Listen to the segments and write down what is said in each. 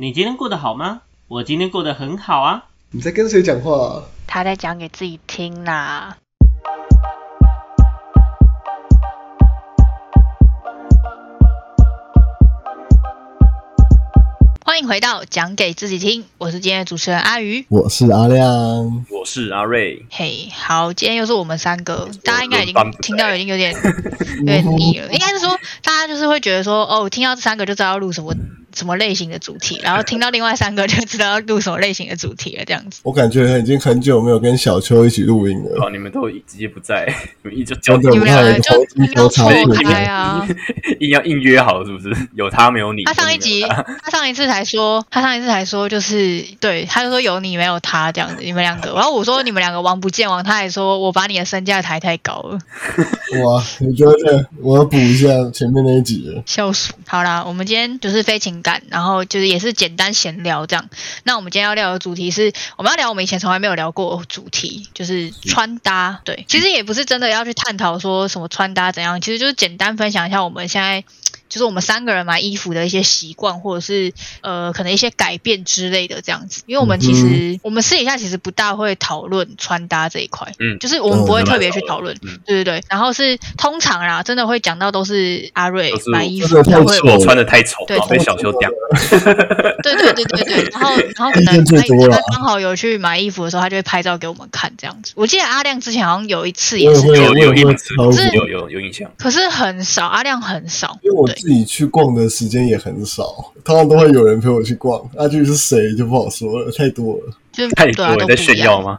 你今天过得好吗？我今天过得很好啊。你在跟谁讲话、啊？他在讲给自己听啦。欢迎回到讲给自己听，我是今天的主持人阿鱼。我是阿亮，我是阿瑞，嘿、好，今天又是我们三个，大家应该已经听到已经有点有点腻了。应该是说，大家就是会觉得说，哦，听到这三个就知道要录什么什么类型的主题，然后听到另外三个就知道要录什么类型的主题了，这样子。我感觉已经很久没有跟小秋一起录音了。哦，你们都直接不在，你们一直交真的你们两个就我看硬要错开啊！硬要硬约好，是不是？有他没有你。他上一集，他上一次才说，他上一次才说，就是对，他就说有你没有他这样子，你们两个。然后我说你们两个王不见王，他还说我把你的身价抬太高了，哇，你觉得我要补一下前面那一集了？笑死。好啦，我们今天就是非情感，然后就是也是简单闲聊这样。那我们今天要聊的主题是，我们要聊我们以前从来没有聊过的主题，就是穿搭。对，其实也不是真的要去探讨说什么穿搭怎样，其实就是简单分享一下我们现在。就是我们三个人买衣服的一些习惯，或者是呃可能一些改变之类的这样子。因为我们其实、我们私底下其实不大会讨论穿搭这一块，嗯就是我们不会嗯特别去讨论，嗯对对对。然后是通常啦，真的会讲到都是阿瑞买衣服才会我穿的太丑，被小秋屌。对对对对对，然后然后可能他刚好有去买衣服的时候，他就会拍照给我们看这样子。我记得阿亮之前好像有一次也是有有有有有印象，可是很少，阿亮很少，对因为我自己去逛的时间也很少，通常都会有人陪我去逛。那至于是谁就不好说了，太多了。就对啊多人在都不一样炫耀吗？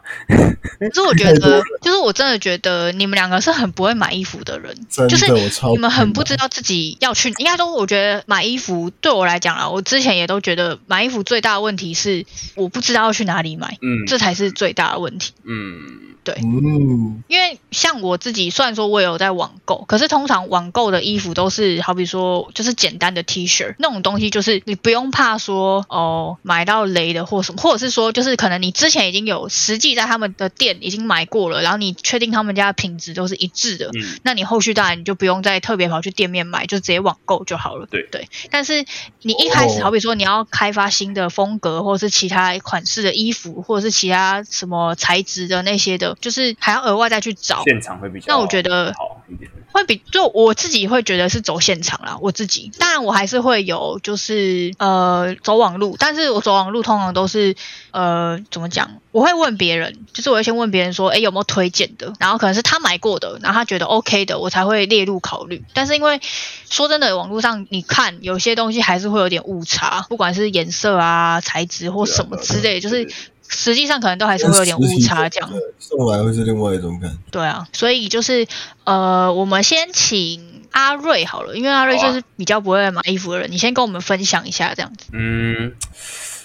可是我觉得就是我真的觉得你们两个是很不会买衣服的人，真的就是我超你们很不不知道自己要去。应该说，我觉得买衣服对我来讲啊，我之前也都觉得买衣服最大的问题是我不知道要去哪里买，嗯这才是最大的问题。嗯，嗯，因为像我自己，虽然说我也有在网购，可是通常网购的衣服都是好比说就是简单的 T 恤那种东西，就是你不用怕说哦买到雷的或什么，或者是说就是可能你之前已经有实际在他们的店已经买过了，然后你确定他们家的品质都是一致的，嗯那你后续当然你就不用再特别跑去店面买，就直接网购就好了。对对，但是你一开始哦好比说你要开发新的风格，或者是其他款式的衣服，或者是其他什么材质的那些的，就是还要额外再去找。现场会比较那我觉得好一点。会比就我自己会觉得是走现场啦，我自己当然我还是会有就是呃走网路，但是我走网路通常都是呃怎么讲，我会问别人，就是我会先问别人说，哎有没有推荐的，然后可能是他买过的，然后他觉得 OK 的，我才会列入考虑。但是因为说真的，网络上你看有些东西还是会有点误差，不管是颜色啊、材质或什么之类，就是实际上可能都还是会有点误差这样。送来会是另外一种感觉。对啊，所以就是呃，我们先请阿瑞好了，因为阿瑞就是比较不会买衣服的人，你先跟我们分享一下这样子。嗯，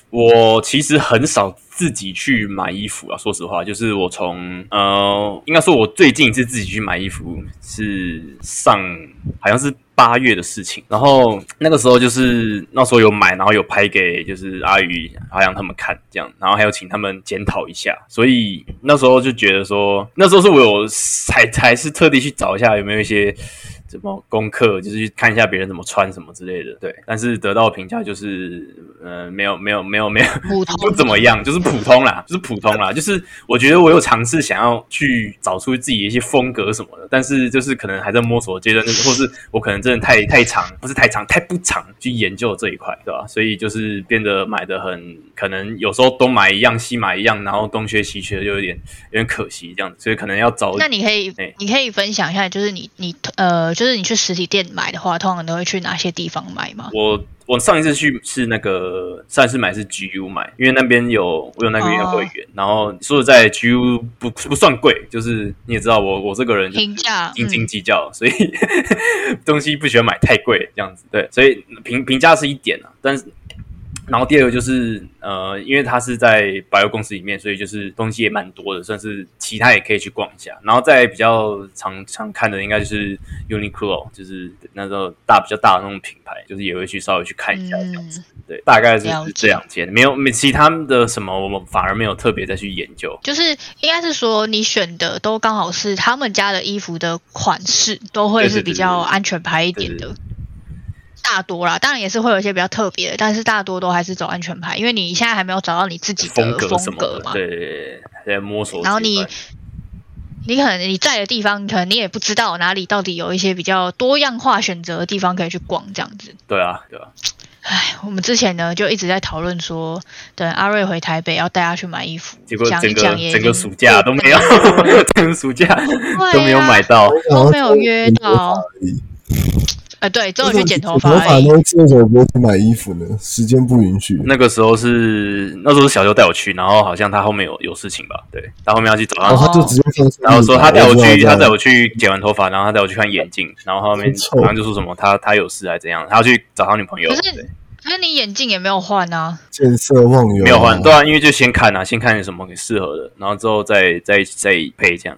我其实很少自己去买衣服啊，说实话，就是我从呃，应该说我最近一次自己去买衣服是上好像是八月的事情，然后那个时候就是那时候有买，然后有拍给就是阿宇、阿阳他们看这样，然后还有请他们检讨一下，所以那时候就觉得说，那时候是我有才才是特地去找一下有没有一些。怎么功课，就是去看一下别人怎么穿什么之类的，对。但是得到的评价就是，呃，没有没有没有没有 普通不怎么样，就是普通啦，就是普通啦。就是我觉得我有尝试想要去找出自己的一些风格什么的，但是就是可能还在摸索阶段，或是我可能真的太太长，不是太长，太不长去研究这一块，对吧？所以就是变得买的很，可能有时候东买一样，西买一样，然后东缺西缺，就有点有点可惜这样子。所以可能要找那你可以对，你可以分享一下，就是你你呃，就是你去实体店买的话，通常都会去哪些地方买吗？我我上一次去是那个上一次买是 GU 买，因为那边有我有那个月会员，然后说实在 GU 不不算贵，就是你也知道我我这个人就评价斤斤嗯计较，所以 东西不喜欢买太贵这样子，对，所以评评价是一点啊，但是。然后第二个就是呃，因为它是在百货公司里面，所以就是东西也蛮多的，算是其他也可以去逛一下。然后在比较常常看的应该就是 Uniqlo，就是那种大比较大的那种品牌，就是也会去稍微去看一下这样子。嗯，对，大概是这两间，没有没其他的什么，我们反而没有特别再去研究。就是应该是说你选的都刚好是他们家的衣服的款式，都会是比较安全牌一点的。大多啦，当然也是会有一些比较特别的，但是大多都还是走安全牌，因为你现在还没有找到你自己的风格嘛。的，对对对，还在摸索。然后你你可能你在的地方，可能你也不知道哪里到底有一些比较多样化选择的地方可以去逛，这样子。对啊对啊，唉，我们之前呢就一直在讨论说，等阿瑞回台北要带他去买衣服，结果讲整个一讲也 整个暑假都没有，整个暑假都没有啊买到。都没有约到剪头发而已呃，对，之后去剪头头发而已。发呢，这为什么不会去买衣服呢？时间不允许。那个时候是那时候是小舅带我去，然后好像他后面有有事情吧，对他后面要去找他，然后他就直接放然后说他带我去，他带我我去剪完头发，然后他带我去看眼镜，然后后面很臭好像就说什么他他有事还怎样，他要去找他女朋友，可是可是你眼镜也没有换啊，见色忘友，没有换，对啊，因为就先看啊，先看有什么适合的，然后之后再再再配这样。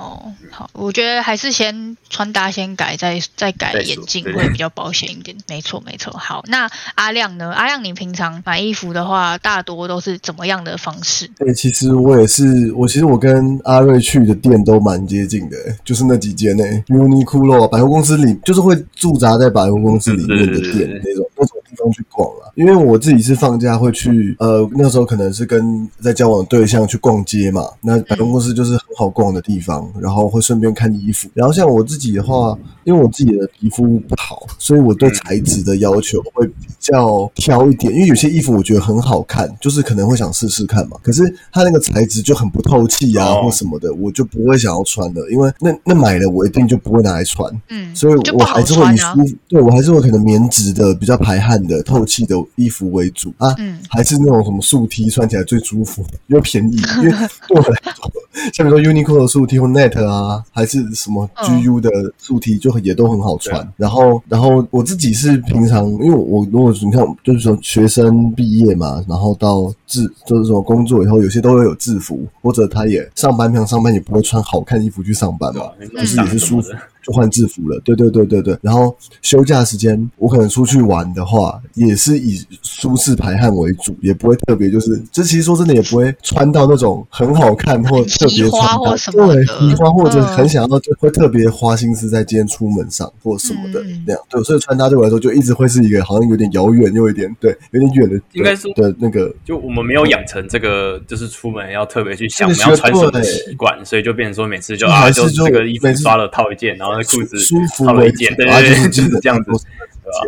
哦，好，我觉得还是先穿搭先改，再再改眼镜会比较保险一点。没错，没错。好，那阿亮呢？阿亮，你平常买衣服的话，大多都是怎么样的方式？对，其实我也是，我其实我跟阿瑞去的店都蛮接近的，就是那几间呢，Uniqlo 啊百货公司里，就是会驻扎在百货公司里面的店那种那种地方去逛了。因为我自己是放假会去，呃，那时候可能是跟在交往对象去逛街嘛，那百货公司就是很好逛的地方，然后会顺便看衣服。然后像我自己的话，因为我自己的皮肤不好，所以我对材质的要求会比较挑一点，因为有些衣服我觉得很好看，就是可能会想试试看嘛。可是它那个材质就很不透气啊，哦或什么的，我就不会想要穿的，因为那那买了我一定就不会拿来穿。嗯，所以我还是会以舒。服，对我还是会可能棉质的、比较排汗的、透气的衣服为主啊，嗯还是那种什么素 T 穿起来最舒服又便宜，因为 对我来说，像比如说 Uniqlo 的素 T 或 Net 啊，还是什么嗯 GU 的素 T 就也都很好穿。然后，然后我自己是平常，因为我如果你看，就是说学生毕业嘛，然后到制就是说工作以后，有些都会有制服，或者他也上班，平常上班也不会穿好看衣服去上班嘛，就是也是舒服。就换制服了，对对对对对。然后休假时间，我可能出去玩的话，也是以舒适排汗为主，也不会特别就是，这其实说真的也不会穿到那种很好看或特别穿搭或什么的。对，奇花或者嗯。很想要就会特别花心思在今天出门上或什么的那样。对，所以穿搭对我来说就一直会是一个好像有点遥远又有点对有点远的，应该说的那个就我们没有养成这个，就是出门要特别去想要穿什么的习惯，所以就变成说每次就就啊，就还是就这个衣服刷了套一件，然后那裤子舒服一件，为主啊，对对对，这样子是。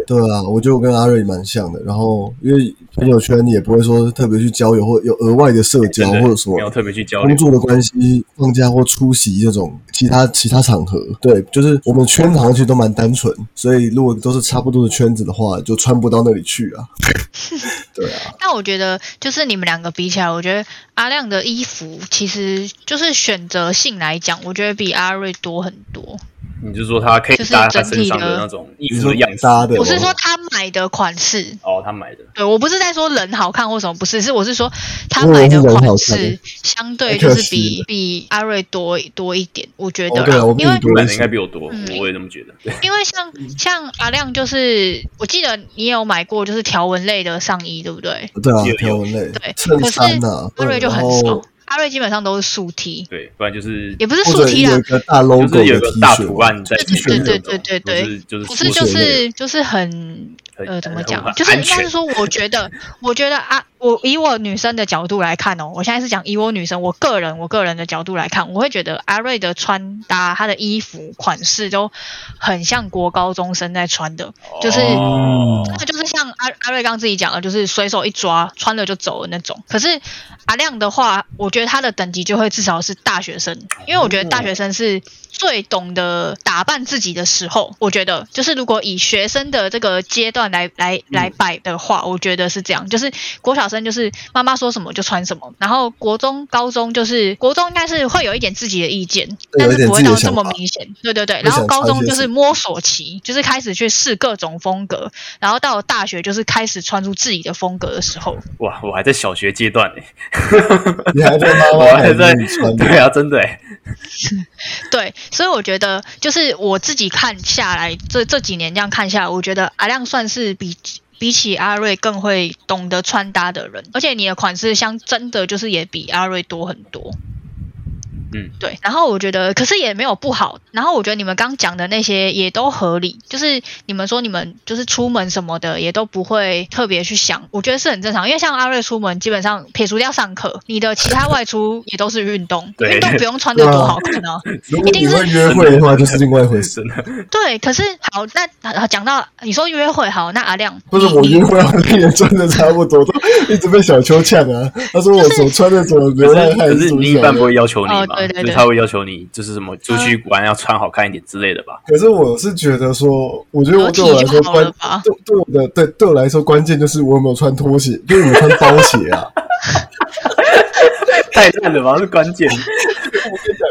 对啊，我觉得我跟阿瑞蛮像的。然后因为朋友圈也不会说特别去交友或有额外的社交或者什么没有特别去交流工。作的关系，放假或出席这种其他其他场合，对，就是我们圈子好像其实都蛮单纯，所以如果都是差不多的圈子的话，就穿不到那里去啊。对啊，那我觉得，就是你们两个比起来，我觉得阿亮的衣服其实就是选择性来讲，我觉得比阿瑞多很多。你就说他可以就是搭他整体的身上的那种衣你说服的样式搭的，我是说他买的款式，哦，他买的对我不是在说人好看或什么，不是，是我是说他买的款式相对就是比比阿瑞多多一点，我觉得哦对啊啦因为我比你多你买的应该比我多，嗯我也这么觉得。因为像像阿亮就是，我记得你有买过就是条纹类的上衣，对不对？对啊有，条纹类对，衬可是阿瑞就很少，阿瑞基本上都是素 T，对，不然就是也不是或者素 T 啦。有一，个大 logo 就是有个大图案在对恤对对对对就是就是不是就是就是很很呃，怎么讲？就是应该是说，我觉得，我觉得啊，我以我女生的角度来看哦，我现在是讲以我女生，我个人我个人的角度来看，我会觉得阿瑞的穿搭，她的衣服款式都很像国高中生在穿的，就是哦。那就是像阿阿瑞刚自己讲了，就是随手一抓，穿了就走的那种。可是阿亮的话，我觉得他的等级就会至少是大学生，因为我觉得大学生是最懂得打扮自己的时候。我觉得就是如果以学生的这个阶段来来来摆的话，我觉得是这样。就是国小生就是妈妈说什么就穿什么，然后国中、高中就是国中应该是会有一点自己的意见，但是不会到这么明显。对对对，然后高中就是摸索期，就是开始去试各种风格，然后到了大学就是开始穿出自己的风格的时候。哇，我还在小学阶段呢，你还在妈 我妈还在里穿对啊，真的哎，对，所以我觉得就是我自己看下来，这这几年这样看下来，我觉得阿亮算是比比起阿瑞更会懂得穿搭的人，而且你的款式相真的就是也比阿瑞多很多。嗯，对。然后我觉得，可是也没有不好。然后我觉得你们刚讲的那些也都合理，就是你们说你们就是出门什么的也都不会特别去想，我觉得是很正常。因为像阿瑞出门，基本上撇除掉上课，你的其他外出也都是运动，对运动不用穿的多好看啊。如果一定是你会约会的话，就是另外一回事。了，对，可是好，那呃讲到你说约会好，那阿亮，不是你你我约会啊，跟人穿的差不多，都一直被小秋呛啊。他说我所穿的怎么流可浪汉是一半不会要求你哦嘛？对对对就是他会要求你，就是什么出去玩要穿好看一点之类的吧？可是我是觉得说，我觉得我对我来说关对对我的对对我来说关键就是我有没有穿拖鞋，就是你穿包鞋啊。太烂了吧，是关键。我跟你讲，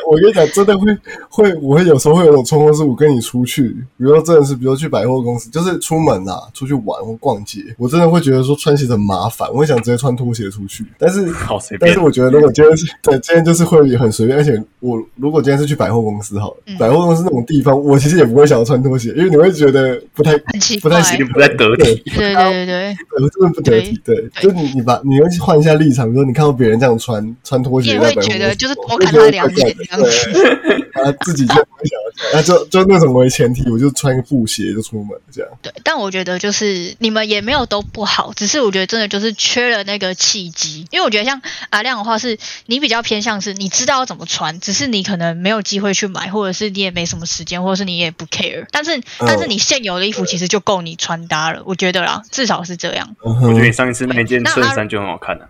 真的会会，我会有时候会有种冲动，是我跟你出去，比如说真的是，比如说去百货公司，就是出门啊，出去玩或逛街，我真的会觉得说穿鞋很麻烦，我会想直接穿拖鞋出去。但是 好随便但是我觉得，如果今天是对今天就是会很随便，而且我如果今天是去百货公司好了，嗯百货公司那种地方，我其实也不会想要穿拖鞋，因为你会觉得不太不太，行不太得体。对对对对，我真的不得体。对，就你你把你会换一下立场，比如说你看到别人这样穿穿拖鞋在百货公司，会觉得就是多我看他两就觉得怪怪眼对，他自己就不会想要这样，那就就那种为前提，我就穿个布鞋就出门这样。对，但我觉得就是你们也没有都不好，只是我觉得真的就是缺了那个契机。因为我觉得像阿亮的话，是你比较偏向是你知道要怎么穿，只是你可能没有机会去买，或者是你也没什么时间，或者是你也不 care。但是但是你现有的衣服其实就够你穿搭了，我觉得啦，至少是这样。我我觉得你上一次那一件衬衫就很好看啊。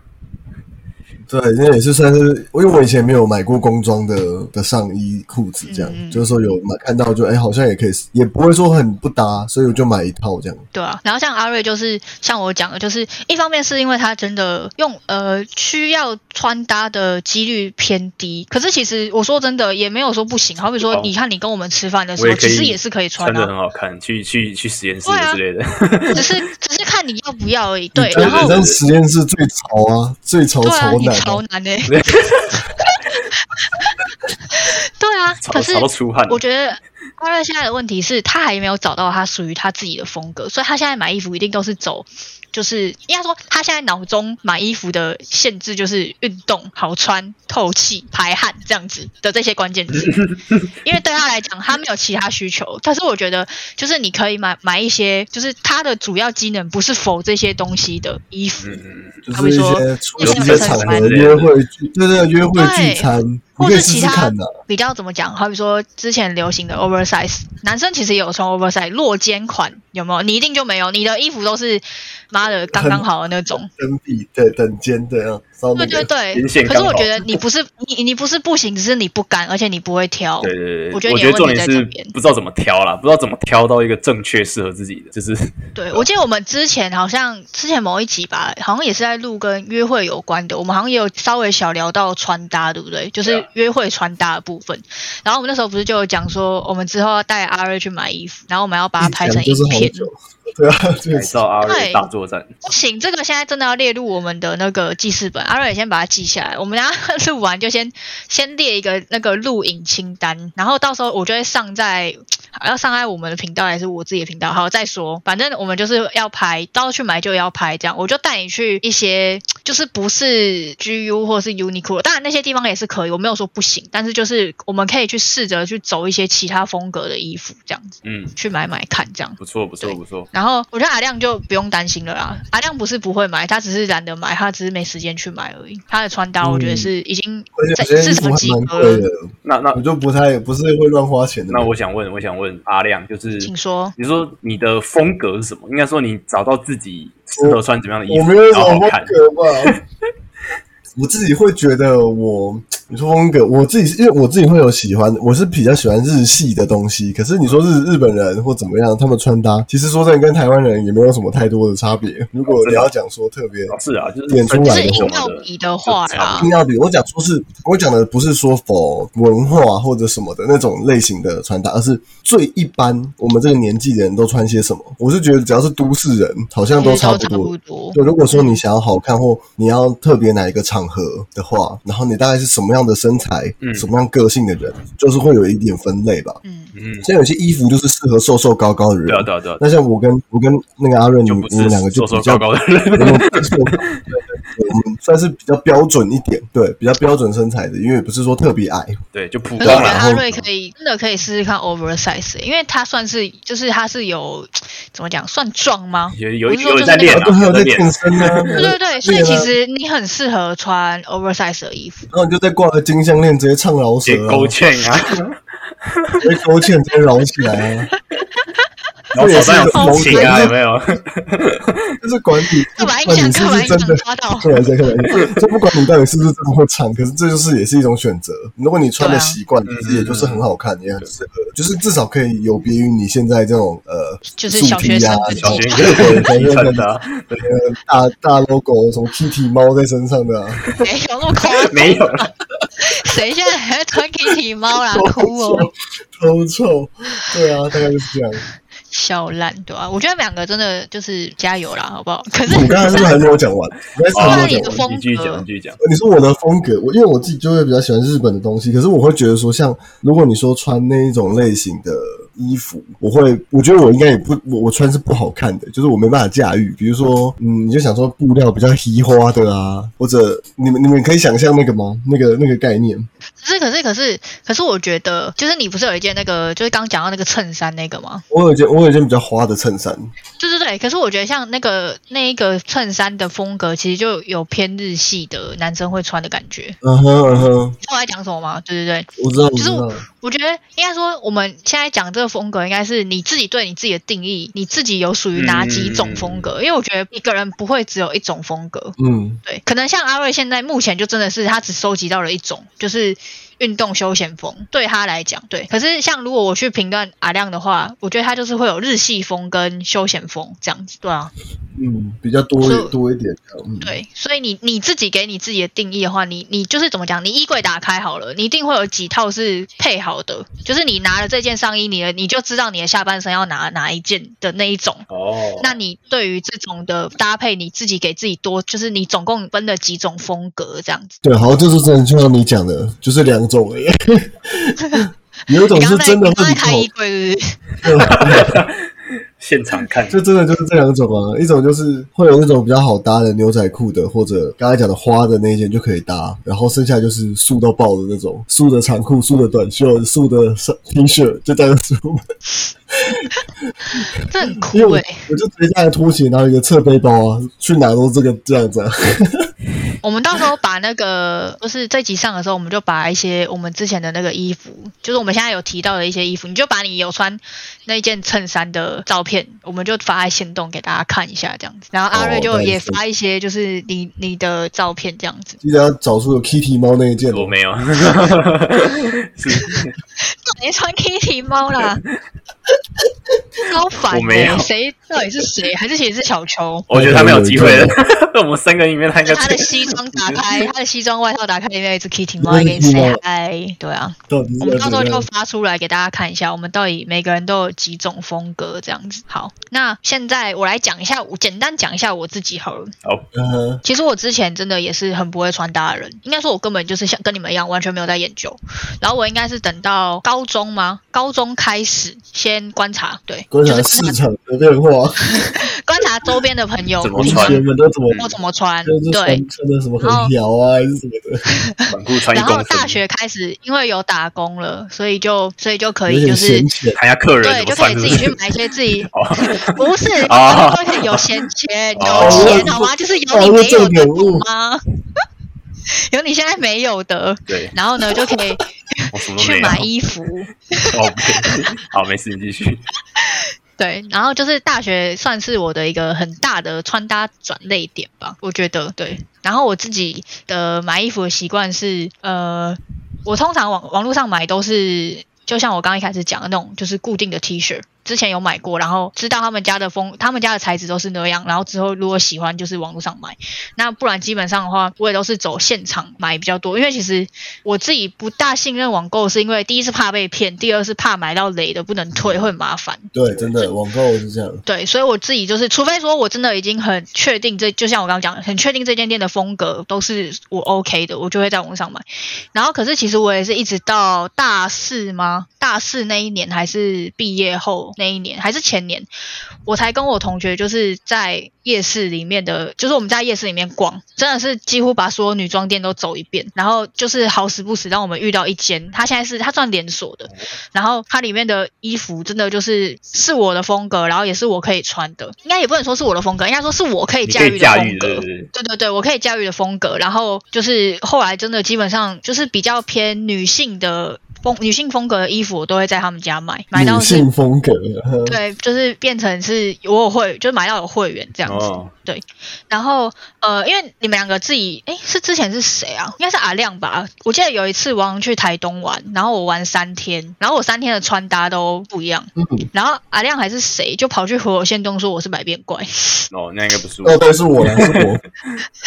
对，那也是算是，因为我以前没有买过工装的的上衣、裤子，这样、就是说有买看到就哎、好像也可以，也不会说很不搭，所以我就买一套这样。对啊，然后像阿瑞就是像我讲的，就是一方面是因为他真的用呃需要穿搭的几率偏低，可是其实我说真的也没有说不行。好比说哦，你看你跟我们吃饭的时候，其实也是可以穿穿的啊，很好看，去去去实验室之类的。只是只是看你要不要而已。对，然后这实验室最潮啊，最潮对啊，潮男、超难的、对啊，可是。我觉得阿乐现在的问题是他还没有找到他属于他自己的风格，所以他现在买衣服一定都是走，就是应该说他现在脑中买衣服的限制就是运动、好穿、透气、排汗这样子的这些关键字，因为对他来讲他没有其他需求。但是我觉得就是你可以买买一些，就是他的主要机能不是否这些东西的衣服，嗯，就是一些出席一些场合一些约会聚，对对，约会聚餐，或是其他的、比较怎么讲？好比说之前流行的 oversize，男生其实也有穿 oversize 落肩款，有没有？你一定就没有，你的衣服都是拉的刚刚好的那种。等比对等肩这样，对对对，可是我觉得你不是你你不是不行，只是你不敢，而且你不会挑。对对对，我觉得我你的问题觉得重点是在这边不知道怎么挑啦，不知道怎么挑到一个正确适合自己的，就是对，我记得我们之前好像之前某一集吧，好像也是在录跟约会有关的，我们好像也有稍微小聊到穿搭，对不对？就是约会穿搭的部分。然后我们那时候不是就有讲说，我们之后要带阿瑞去买衣服，然后我们要把它拍成影片。久，对啊，就是改造阿瑞对大作战。不行，这个现在真的要列入我们的那个记事本。阿瑞，先把它记下来。我们家录完就先先列一个那个录影清单，然后到时候我就会上在要上在我们的频道还是我自己的频道，好再说。反正我们就是要拍，到时候去买就要拍，这样我就带你去一些就是不是 GU 或是 Uniqlo，当然那些地方也是可以，我没有说不行，但是就是我们可以去试着去走一些其他风格的衣服，这样子嗯，去买买看，这样。不错不错不错。然后我觉得阿亮就不用担心了啦，阿亮不是不会买，他只是懒得买，他只是没时间去买而已。他的穿搭我觉得是已经在而且有些市场衣服还蛮及格了。那那我就不太不是会乱花钱的。那我想问，我想问阿亮，就是请说，你说你的风格是什么？应该说你找到自己适合穿怎么样的衣服，我没有什么风然后好看。格吧。我自己会觉得我，你说风格，我自己是因为我自己会有喜欢，我是比较喜欢日系的东西。可是你说日日本人或怎么样，他们穿搭，其实说真的跟台湾人也没有什么太多的差别。如果你要讲说特别哦是啊，就是点出来的话是硬要比的话啦硬，要比，我讲说是，我讲的不是说否文化或者什么的那种类型的穿搭，而是最一般我们这个年纪的人都穿些什么。我是觉得只要是都市人，好像都差差不多不。多。对，如果说你想要好看或你要特别哪一个场合的话，然后你大概是什么样的身材、嗯。什么样个性的人，就是会有一点分类吧。嗯，嗯，像有些衣服就是适合瘦瘦高高的人，对啊对啊对啊，那像我跟我跟那个阿润，你你们两个是瘦瘦就比较高高的人。我们算是比较标准一点，对，比较标准身材的，因为不是说特别矮。对，就普通啦。觉得阿瑞可以真的可以试试看 oversize，因为他算是就是他是有怎么讲算壮吗？有有我是说就是有在练啊，然后还有在健。身啊，对对对，所以其实你很适合穿 oversize 的衣服。然后你就再挂个金项链，直接唱饶舌勾芡啊，直接勾芡，直接饶起来啊，然后手上有风情啊，有没有？就是管你，管你是不是真的象抓到。对，这个就不管你到底是不是真的会唱，可是这就是也是一种选择。如果你穿的习惯，其实也就是很好看，也很适合，就是至少可以有别于你现在这种呃，就是小学生小学对对对基层的啊，大大 logo 什么 Kitty 猫在身上的啊，没有那么夸张，没有了。谁现在还在穿 Kitty 猫啦？偷哭哦，臭，偷臭，对啊，大概就是这样。笑烂对吧、我觉得两个真的就是加油啦，好不好？可是你刚才是不是还没有讲完？你刚才那是没有讲完。你的风你继续讲，继续讲。你说我的风格，我因为我自己就会比较喜欢日本的东西，可是我会觉得说，像如果你说穿那一种类型的衣服，我会，我觉得我应该也不，我我穿是不好看的，就是我没办法驾驭。比如说，嗯，你就想说布料比较稀花的啊，或者你们你们可以想象那个吗？那个那个概念，可是可是可是可是，我觉得就是你不是有一件那个，就是刚讲到那个衬衫那个吗？我有一件我有一件比较花的衬衫，对对对，可是我觉得像那个那一个衬衫的风格，其实就有偏日系的男生会穿的感觉。嗯哼嗯哼，你知道我在讲什么吗？对对对，我知道我就是我觉得应该说，我们现在讲这个风格，应该是你自己对你自己的定义，你自己有属于哪几种风格？因为我觉得一个人不会只有一种风格，嗯对，可能像阿瑞现在目前就真的是他只收集到了一种，就是运动休闲风，对他来讲，对。可是像如果我去评断阿亮的话，我觉得他就是会有日系风跟休闲风这样子，对啊，嗯，比较多多一点，嗯，对。所以你你自己给你自己的定义的话，你你就是怎么讲？你衣柜打开好了，你一定会有几套是配好的，就是你拿了这件上衣，你的你就知道你的下半身要拿哪一件的那一种。哦，那你对于这种的搭配，你自己给自己多，就是你总共分了几种风格这样子。对，好，就是真的就像你讲的，就是两种而已。有一种是真的会比才开衣柜是不是？现场看，就真的就是这两种啊，一种就是会有那种比较好搭的牛仔裤的，或者刚才讲的花的那一件就可以搭，然后剩下就是素到爆的那种，素的长裤、素的短袖、素的 T 恤，就这样出门。这很酷哎、我就直接带着拖鞋，然后一个侧背包啊，去哪都这个这样子啊。我们到时候把那个，就是这集上的时候，我们就把一些我们之前的那个衣服，就是我们现在有提到的一些衣服，你就把你有穿那件衬衫的照片，我们就发在线动给大家看一下，这样子。然后阿瑞就也发一些，就是你你的照片这样子。记得要找出有 Kitty 猫那一件哦。我没有，是别穿 Kitty 猫啦，超烦我没有的、谁到底是谁？还是其实是小球？我觉得他没有机会了。我 们三个里面，他应该他的西装打开，他的西装外套打开，里面有一只 Kitty 猫在跟你 say hi。对啊，我们到时候就？发出来给大家看一下，我们到底每个人都有几种风格这样子。好，那现在我来讲一下，我简单讲一下我自己好了。好，嗯哼其实我之前真的也是很不会穿搭的人，应该说我根本就是像跟你们一样，完全没有在研究。然后我应该是等到高中吗？高中开始先观察，对，观察市场的变化，观察周边的朋友同怎么穿学们都怎么我怎么穿，就是对。穿穿的什么很条啊，还是什么的，短裤穿然后，大学开始，因为有打工了，所以就所以就可以就是闲钱。看下客人对，就可以自己？去买一些自己 哦，不是，哦就可以有闲钱，哦有钱好吗？就是有你没有的，吗？有你现在没有的，对，然后呢就可以我什么都没有。去买衣服，哦，不好，没事，你继续。对，然后就是大学算是我的一个很大的穿搭转类点吧，我觉得对。然后我自己的买衣服的习惯是，呃，我通常网网络上买都是，就像我刚刚一开始讲的那种，就是固定的 T 恤。之前有买过，然后知道他们家的风，他们家的材质都是那样，然后之后如果喜欢就是网络上买，那不然基本上的话，我也都是走现场买比较多，因为其实我自己不大信任网购，是因为第一是怕被骗，第二是怕买到雷的不能退会很麻烦。对，真的网购是这样。对，所以我自己就是，除非说我真的已经很确定这，就像我刚刚讲，很确定这间店的风格都是我 OK 的，我就会在网上买。然后，可是其实我也是一直到大四吗？大四那一年还是毕业后九那一年还是前年，我才跟我同学就是在夜市里面的，就是我们在夜市里面逛，真的是几乎把所有女装店都走一遍，然后就是好死不死让我们遇到一间，它现在是它算连锁的，然后它里面的衣服真的就是是我的风格，然后也是我可以穿的，应该也不能说是我的风格，应该说是我可以驾驭的风格对对对，我可以驾驭的风格，然后就是后来真的基本上就是比较偏女性的风女性风格的衣服，我都会在他们家买，买到女性风格，呵对，就是变成是我有会，就是买到有会员这样子。哦，然后呃，因为你们两个自己，哎，是之前是谁啊？应该是阿亮吧？我记得有一次我好像去台东玩，然后我玩三天，然后我三天的穿搭都不一样，嗯，然后阿亮还是谁就跑去和我线东说我是百变怪，哦，那应该不是我哦，。对，是我，是我，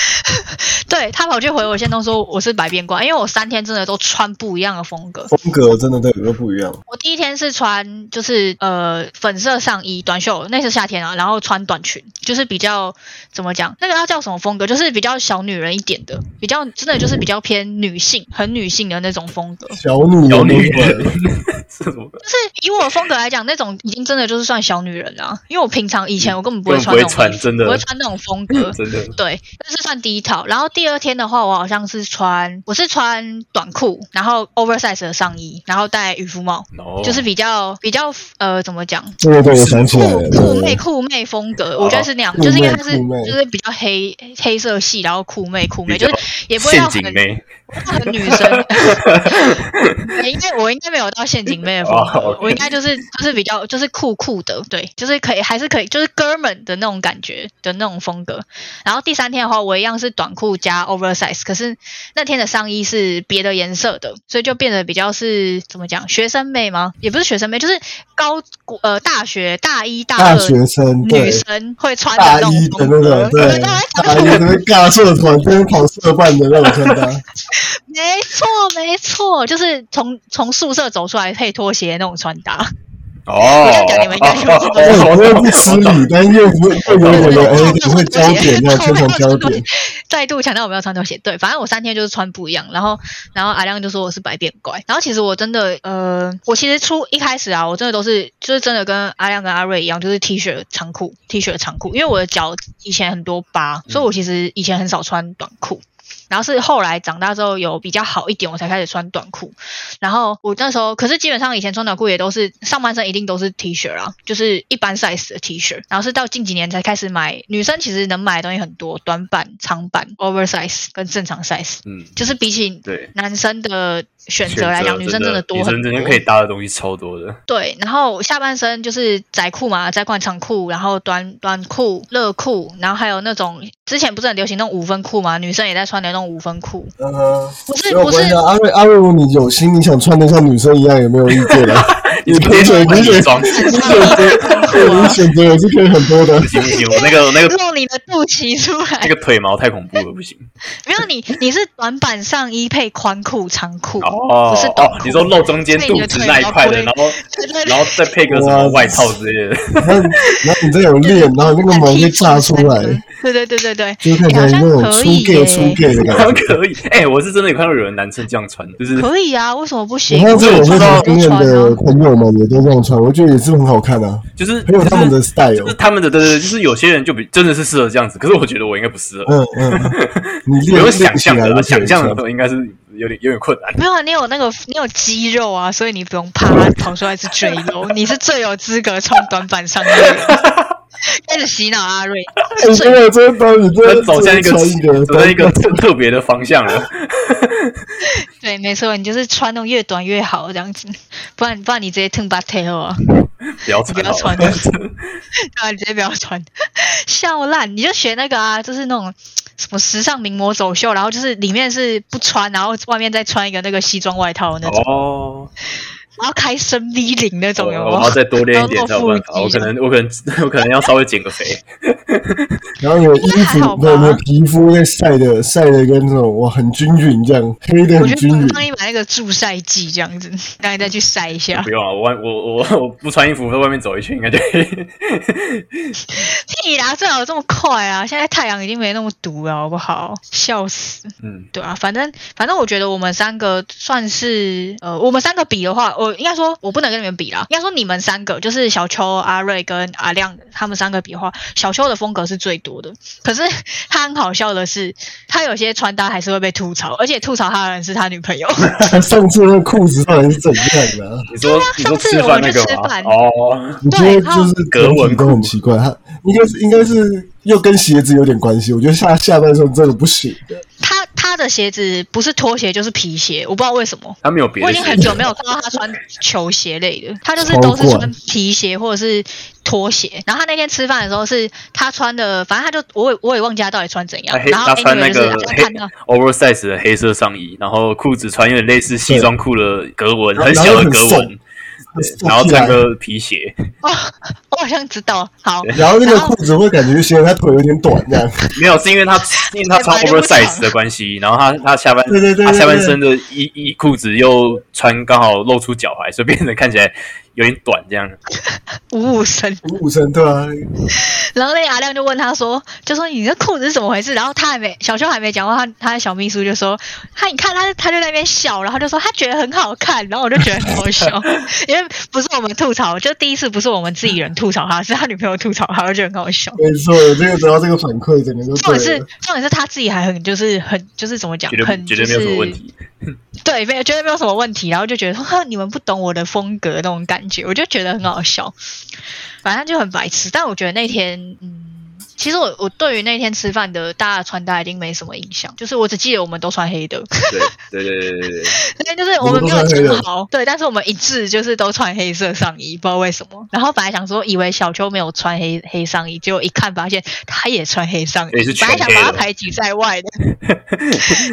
对他跑去回我线东说我是百变怪，因为我三天真的都穿不一样的风格。风格真的对都不一样。我第一天是穿就是呃粉色上衣短袖，那是夏天啊，然后穿短裙，就是比较怎么讲，那个要叫什么风格？就是比较小女人一点的，比较真的就是比较偏女性，很女性的那种风格。小女小女人？就是以我的风格来讲，那种已经真的就是算小女人了啊，因为我平常以前我根本不会穿那种衣服穿真的不会穿那种风格。真的对，这是算第一套。然后第二天的话，我好像是穿，我是穿短裤，然后 oversize 的上衣，然后戴渔夫帽，哦，就是比较比较呃怎么讲，对对对，我想起来酷了，酷妹酷妹风格，我觉得是那样，就是因为它是就是比较黑黑色系，然后酷妹酷妹，就是也不会陷到很女生。应该我应该没有到陷阱妹的风我应该就是就是比较就是酷酷的，对，就是可以还是可以，就是哥们的那种感觉的那种风格。然后第三天的话，我一样是短裤加 oversize，可是那天的上衣是别的颜色的，所以就变得比较是怎么讲，学生妹吗？也不是学生妹，就是高呃大学大一大大二学生女生会穿的大那种一的风格那种，，对，大大一那边尬社团，这边跑社办的那种穿搭，没错没错，就是从从宿舍走出来配拖鞋那种穿搭。哦，我这样讲你们应该就知道对，好像不失礼，但又不会又有点的，哎，你会焦点，那样宣传焦点，再度强调我们要穿拖鞋。对，反正我三天就是穿不一样，然后然后阿亮就说我是百变怪，然后其实我真的呃，我其实出一开始啊，我真的都是就是真的跟阿亮跟阿瑞一样，就是 T 恤长裤 T 恤长裤，因为我的脚以前很多疤，所以我其实以前很少穿短裤。然后是后来长大之后有比较好一点，我才开始穿短裤。然后我那时候，可是基本上以前穿短裤也都是上半身一定都是 T 恤啊，就是一般 size 的 T 恤。然后是到近几年才开始买，女生其实能买的东西很多，短版、长版、oversize 跟正常 size，嗯，就是比起对，男生的选择来讲，女生真的多女很多。生真的可以搭的东西超多的。对，然后下半身就是窄裤嘛，窄款长裤，然后短短裤、热裤，然后还有那种之前不是很流行那种五分裤嘛，女生也在穿的那种五分裤，嗯哼。不是不是所以我问一下阿瑞，阿瑞，如果你有心，你想穿的像女生一样，有没有意见啊？你可以选，你选，装你选择，对你选择也是可以很多的不。行不行，我那个那个露你的肚脐出来那。个腿毛太恐怖了，不行。没有你，你是短版上衣配宽裤、长裤，哦不是短裤，。哦你说露中间肚子那一块的，然后然后再配个什么外套之类的。然后，然后你这有练，然后那个毛就炸出来，对对对对对，就看起来那种粗 gay 粗 gay 的好像感觉。可以，哎、我是真的有看到有人男生这样穿，就是可以啊，为什么不我行？我非常经验穿的啊。朋友们也都这样穿，我觉得也是很好看啊，就是很有他们的 style 就是。他们的对对对，就是有些人就比真的是适合这样子，可是我觉得我应该不适合。嗯嗯，你有想象的想象的穿应该是有点有点困难。没有啊，你有那个你有肌肉啊，所以你不用怕跑出来是赘肉，你是最有资格穿短版上衣的。开始洗脑阿瑞，哎，最真的，真的，你真要的走向一个走向一个特特别的方向了。对，没错，你就是穿那种越短越好这样子，不然不然你直接 turn back tail 啊，不要你不要穿，对啊，你直接不要穿，笑烂，你就学那个啊，就是那种什么时尚名模走秀，然后就是里面是不穿，然后外面再穿一个那个西装外套那种，哦，然后开深 V 领那种，有没我我要？再多练一点才有办法。我可能我可能我可能要稍微减个肥。然后你的衣服，对，吧你的皮肤会晒的晒的跟那种哇很均匀这样，黑的我觉很均匀我。帮你买那个助晒剂这样子，让你再去晒一下不。用啊，我外我我 我不穿衣服在外面走一圈应该就可以。屁啦，最好有这么快啊！现在太阳已经没那么毒了，好不好？笑死。嗯，对啊，反正反正我觉得我们三个算是呃，我们三个比的话，我我应该说，我不能跟你们比啦。应该说你们三个，就是小秋、阿瑞跟阿亮他们三个比的话，小秋的风格是最多的。可是他很好笑的是，他有些穿搭还是会被吐槽，而且吐槽他的人是他女朋友。上次那裤子到底是怎样的啊？你说你说吃饭那个吗？哦，我觉得就是格纹都很奇怪，他应该是应该是又跟鞋子有点关系。我觉得下下半身真的不行。他他的鞋子不是拖鞋就是皮鞋，我不知道为什么。他没有别的。我已经很久没有看到他穿球鞋类的，他就是都是穿皮鞋或者是拖鞋。然后他那天吃饭的时候是他穿的，反正他就我也我也忘记他到底穿怎样。然后他穿那个黑 oversize 的黑色上衣，然后裤子穿有点类似西装裤的格纹，很小的格纹。然后穿个皮鞋哦，我好像知道。好，然后那个裤子会感觉显得他腿有点短这样。没有，是因为他因为他穿 oversize 的关系，然后他他下半对对对，他下半身的衣衣裤子又穿刚好露出脚踝，所以变得看起来。有点短，这样五五身，五五身对啊。然后那阿亮就问他说：“就说你这裤子是怎么回事？”然后他还没小秋还没讲话，他他的小秘书就说：“他你看他他就在那边笑，然后就说他觉得很好看。”然后我就觉得很好笑，因为 不是我们吐槽，就第一次不是我们自己人吐槽他，是他女朋友吐槽他，我觉得很好笑。没错，这个得到这个反馈，整个就重点是重点是他自己还很就是很就是怎么讲，很觉得没有什么问题。对，没有觉得没有什么问题，然后就觉得说你们不懂我的风格那种感觉，我就觉得很好笑，反正就很白痴。但我觉得那天，嗯。其实我我对于那天吃饭的大家穿搭已经没什么印象，就是我只记得我们都穿黑的。对对对对对对。那就是我们没有讲好，对，但是我们一致就是都穿黑色上衣，不知道为什么。然后本来想说以为小秋没有穿黑黑上衣，结果一看发现他也穿黑上衣，本来想把他排挤在外的。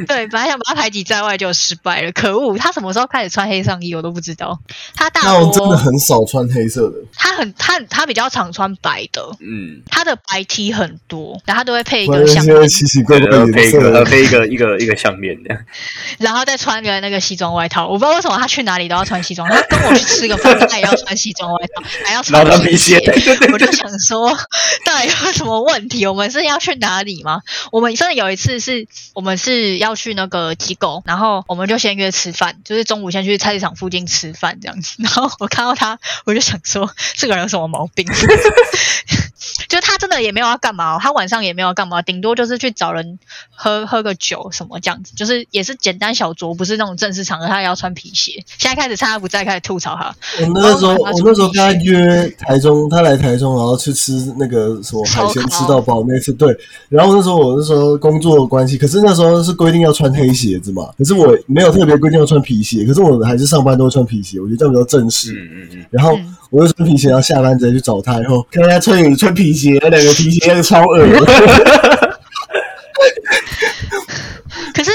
对，本来想把他排挤在外就失败了，可恶！他什么时候开始穿黑上衣我都不知道。他大多真的很少穿黑色的。他很他他比较常穿白的，嗯，他的白 T。很多，然后他都会配一个项链，奇奇怪怪的配一个配一个一个一个项链这样，然后再穿个那个西装外套。我不知道为什么他去哪里都要穿西装，他跟我去吃个饭，他也要穿西装外套，还要穿皮鞋。我就想说，到底有什么问题？我们是要去哪里吗？我们真的有一次是我们是要去那个机构，然后我们就先约吃饭，就是中午先去菜市场附近吃饭这样子。然后我看到他，我就想说，这个人有什么毛病？就他真的也没有要干嘛，他晚上也没有要干嘛，顶多就是去找人喝喝个酒什么这样子，就是也是简单小酌，不是那种正式场合。他也要穿皮鞋。现在开始他不在，开始吐槽他。我那时候我那时候跟他约台中，他来台中，然后去吃那个什么海鲜吃到饱那次。对，然后那时候我那时候工作关系，可是那时候是规定要穿黑鞋子嘛，可是我没有特别规定要穿皮鞋，可是我还是上班都会穿皮鞋，我觉得这样比较正式。嗯嗯嗯。然后。我就穿皮鞋，然后下班直接去找他，然后看他穿穿皮鞋，那两个皮鞋超恶哈哈哈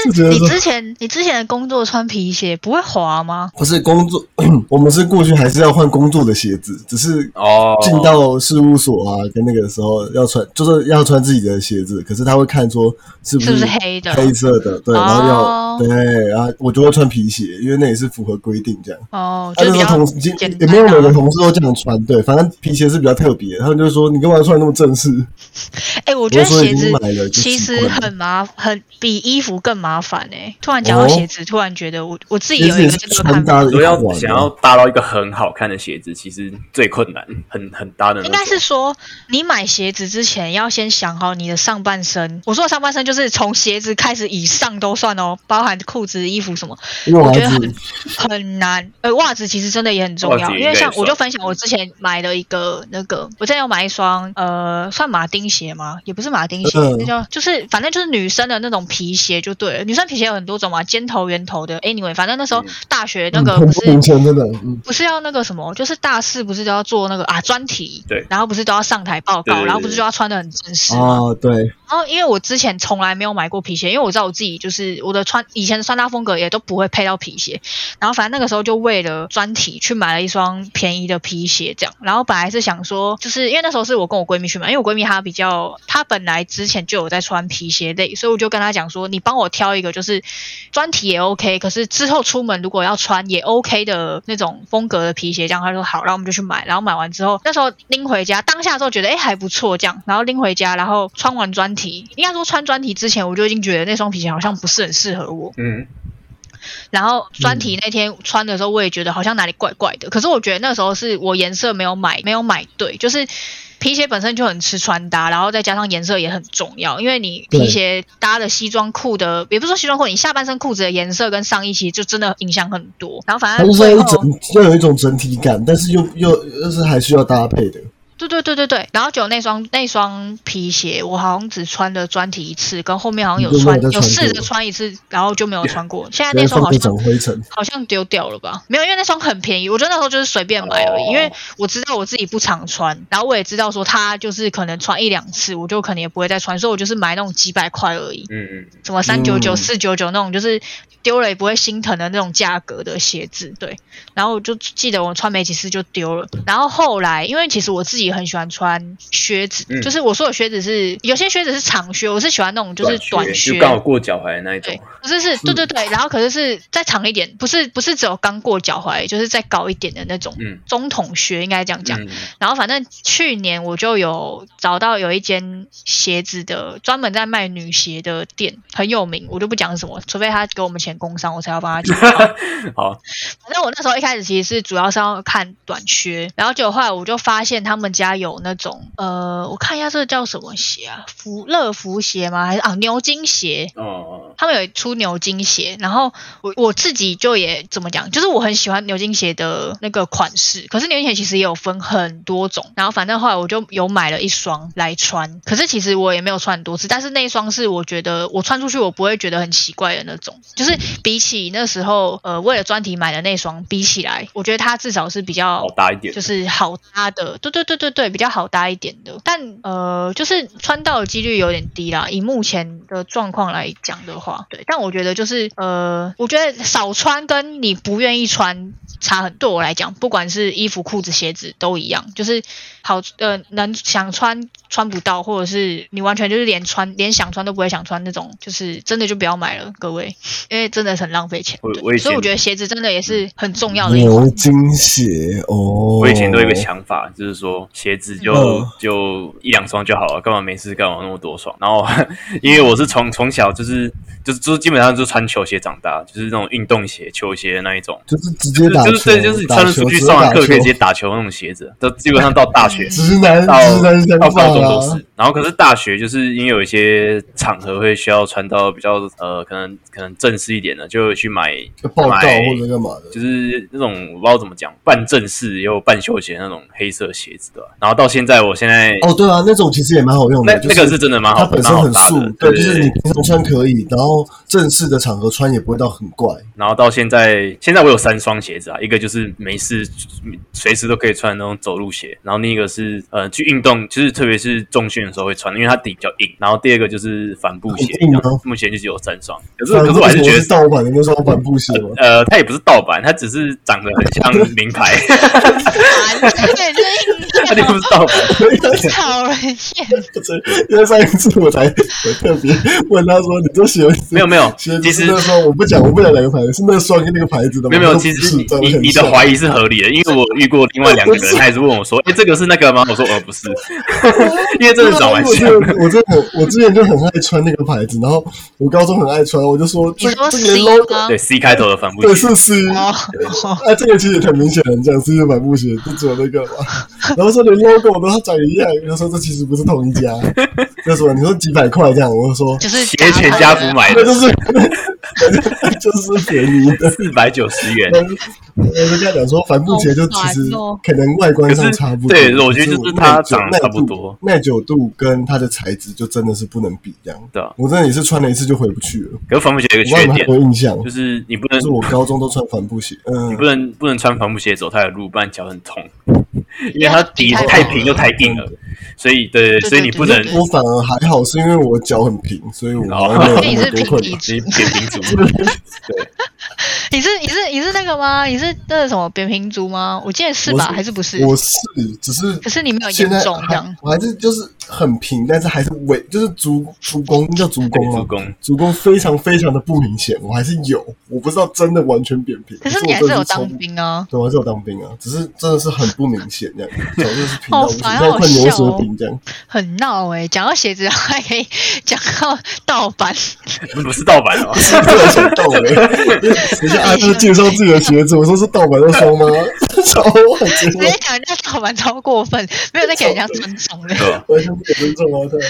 你之前你之前的工作穿皮鞋不会滑吗？不是工作，我们是过去还是要换工作的鞋子，只是哦进到事务所啊，跟那个时候要穿，就是要穿自己的鞋子。可是他会看说是不是黑的、黑色的，对，然后要对，然后我就会穿皮鞋，因为那也是符合规定这样。哦，就是同事也没有每个同事都这样穿，对，反正皮鞋是比较特别。他们就说你干嘛穿那么正式？哎，我觉得鞋子其实很麻，很比衣服。更麻烦哎！突然讲到鞋子，突然觉得我我自己有一个这个看法，要想要搭到一个很好看的鞋子，其实最困难，很很搭的。应该是说，你买鞋子之前要先想好你的上半身。我说的上半身就是从鞋子开始以上都算哦，包含裤子、衣服什么。我觉得很很难。呃，袜子其实真的也很重要，因为像我就分享我之前买的一个那个，我之前有买一双呃，算马丁鞋吗？也不是马丁鞋，那叫就是反正就是女生的那种皮鞋就。对，女生皮鞋有很多种嘛，尖头、圆头的。Anyway，反正那时候大学那个不是不是要那个什么，就是大四不是都要做那个啊专题，对，然后不是都要上台报告，然后不是就要穿的很正式哦？对。然后因为我之前从来没有买过皮鞋，因为我知道我自己就是我的穿以前的穿搭风格也都不会配到皮鞋，然后反正那个时候就为了专题去买了一双便宜的皮鞋，这样。然后本来是想说，就是因为那时候是我跟我闺蜜去买，因为我闺蜜她比较，她本来之前就有在穿皮鞋类，所以我就跟她讲说，你帮我。挑一个就是专题也 OK，可是之后出门如果要穿也 OK 的那种风格的皮鞋，这样他说好，然后我们就去买，然后买完之后那时候拎回家，当下的时候觉得哎还不错这样，然后拎回家，然后穿完专题，应该说穿专题之前我就已经觉得那双皮鞋好像不是很适合我，嗯，然后专题那天穿的时候，我也觉得好像哪里怪怪的。可是我觉得那时候是我颜色没有买，没有买对，就是皮鞋本身就很吃穿搭，然后再加上颜色也很重要，因为你皮鞋搭的西装裤的，也不是说西装裤，你下半身裤子的颜色跟上衣其实就真的影响很多。然后反它正就是要一整要有一种整体感，但是又又又是还需要搭配的。对对对对对，然后就那双那双皮鞋，我好像只穿了专题一次，跟后面好像有穿有试着穿一次，然后就没有穿过。现在那双好像灰尘。好像丢掉了吧？没有，因为那双很便宜，我觉得那时候就是随便买而已。哦因为我知道我自己不常穿，然后我也知道说它就是可能穿一两次，我就可能也不会再穿，所以我就是买那种几百块而已，嗯嗯，什么三九九、嗯四九九那种，就是丢了也不会心疼的那种价格的鞋子。对，然后我就记得我穿没几次就丢了。然后后来，因为其实我自己很喜欢穿靴子，嗯。就是我说的靴子是有些靴子是长靴，我是喜欢那种就是短靴，就刚好过脚踝的那一种。对。，可是是，对对对，然后可是是再长一点，不是不是只有刚过脚踝，就是再高一点的那种嗯。中筒靴，应该这样讲。嗯。然后反正去年我就有找到有一间鞋子的专门在卖女鞋的店，很有名，我就不讲什么，除非他给我们钱工商，我才要帮他介绍。好，反正我那时候一开始其实是主要是要看短靴，然后结果后来我就发现他们家有那种呃，我看一下这个叫什么鞋啊，福乐福鞋吗？还是啊牛津鞋？哦，他们有出牛津鞋，然后我我自己就也怎么讲，就是我很喜欢牛津鞋的那个款式，可是牛津鞋其实也有分很多种，然后反正后来我就有买了一双来穿，可是其实我也没有穿很多次，但是那一双是我觉得我穿出去我不会觉得很奇怪的那种，就是比起那时候呃为了专题买的那双比起来，我觉得它至少是比较好搭一点就。是好搭的，对对对对对，对比较好搭一点的。但呃，就是穿到的几率有点低啦。以目前的状况来讲的话，对。但我觉得就是呃，我觉得少穿跟你不愿意穿差很。对我来讲，不管是衣服、裤子、鞋子都一样，就是好呃，能想穿穿不到，或者是你完全就是连穿连想穿都不会想穿那种，就是真的就不要买了，各位，因为真的是很浪费钱。对我我以前所以我觉得鞋子真的也是很重要的一环。牛津鞋哦，我以前都有一个想法，就是说鞋子就、嗯就一两双就好了，干嘛没事干嘛那么多双？然后 因为我是从从小就是就是就是基本上就穿球鞋长大，就是那种运动鞋、球鞋那一种，就是直接打球，就是对，就是穿了出去上完课可以直接打球那种鞋子，都基本上到大学。直男直男想到法高中都啊是，，然后可是大学就是因为有一些场合会需要穿到比较呃可能可能正式一点的，就会去买买或者干嘛的，就是那种我不知道怎么讲，半正式又有半休闲那种黑色鞋子的。然后到现在，我现在哦，对啊，那种其实也蛮好用的，那就那个是真的蛮好它本身很素对就是你平常穿可以，然后正式的场合穿也不会到很怪。然后到现在，现在我有三双鞋子啊，一个就是没事随时都可以穿那种走路鞋，然后另一个是呃去运动，就是特别是重训的时候会穿，因为它底比较硬。然后第二个就是帆布鞋目前就只有三双。可是可是我还是觉得是盗版的那双帆布鞋吗？呃，它也不是盗版，它只是长得很像名牌，它就不是盗版。讨 人厌。对，因为上一次我才我特别问他说：“你这鞋没有没有其实是那双我不讲，我不讲哪个牌子，是那双跟那个牌子的？没有没有，其实你你你的怀疑是合理的，因为我遇过另外两个人，他也是问我说：“哎，这个是那个吗？”我说：“呃，不是，因为真的长蛮我像的。真的我真的很我之前就很爱穿那个牌子，然后我高中很爱穿，我就说这你说这个 C logo 吗？对，C 开头的帆布鞋对，是 C，哦，啊，这个其实也很明显，很像是一个帆布鞋，就只有那个嘛。然后说连 logo 都长一样，他说这其实不是同一家，这什么？你说几百块这样，我就说就是鞋全家福买的，就是就是便宜的。四百九十元。我就跟他讲说，帆布鞋就其实可能外观上差不多，对我觉得就是它长得差不多耐久度跟它的材质就真的是不能比这样。对啊，我真的也是穿了一次就回不去了。可是帆布鞋有个缺点不知道你们还，有没有印象？就是你不能就是我高中都穿帆布鞋，嗯你不，能不能穿帆布鞋走太的路，不然脚很痛，因为它底太平又太硬了，所以对，对所以你不能我反而还好，是因为我脚很平，所以我哦好像没有你是那么多困扰。平底你，扁平足，对，你是你是你是那个吗？你是那个什么扁平足吗？我记得是吧？还是不是？我是，只是可是你没有现在严重这样。我还是就是很平，但是还是微，就是足足弓叫足弓吗？足弓足弓非常非常的不明显，我还是有，我不知道真的完全扁平。可是你还是有当兵啊。对，我还是有当兵啊，只是真的是很不明显这样，脚就是平到不行，好烦好像快牛笑哦舌饼这样。很闹哎、讲到鞋子还可以 讲到盗版，不是盗版哦，突然想到嘞，等一下阿哥介绍自己的鞋子，我说是盗版的双吗？超完全直接讲人家盗版超过分，没有在给人家尊重的？完全不给尊重啊！对，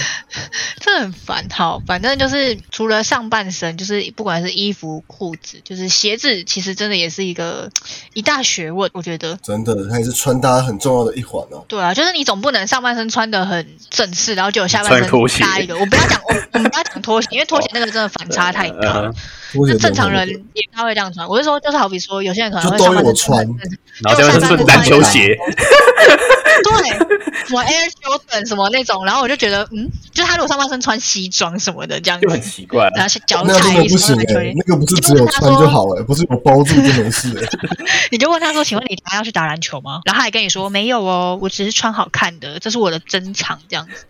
这很烦。好，反正就是除了上半身，就是不管是衣服、裤子，就是鞋子，其实真的也是一个 一大学问，我觉得。真的，它也是穿搭很重要的一环哦。对啊，就是你总不能上半身穿的很正式，然后就有下半身拖鞋搭一个。我不要讲，我我们不要讲拖鞋，因为拖鞋那个真的反差太大 嗯。拖鞋就正常人也他会这样穿。我是说，就是好比说，有些人可能会上半身穿然后下面是篮球鞋，对，什么 Air Jordan 什么那种，然后我就觉得，嗯，就他如果上半身穿西装什么的这样就，很奇怪。然后脚那真踩一的不行哎、双篮球鞋，那个不是只有穿就好哎、不是有包住就没事哎、你就问他说：“请问你等下要去打篮球吗？”然后他还跟你说：“没有哦，我只是穿好看的，这是我的珍藏。”这样子，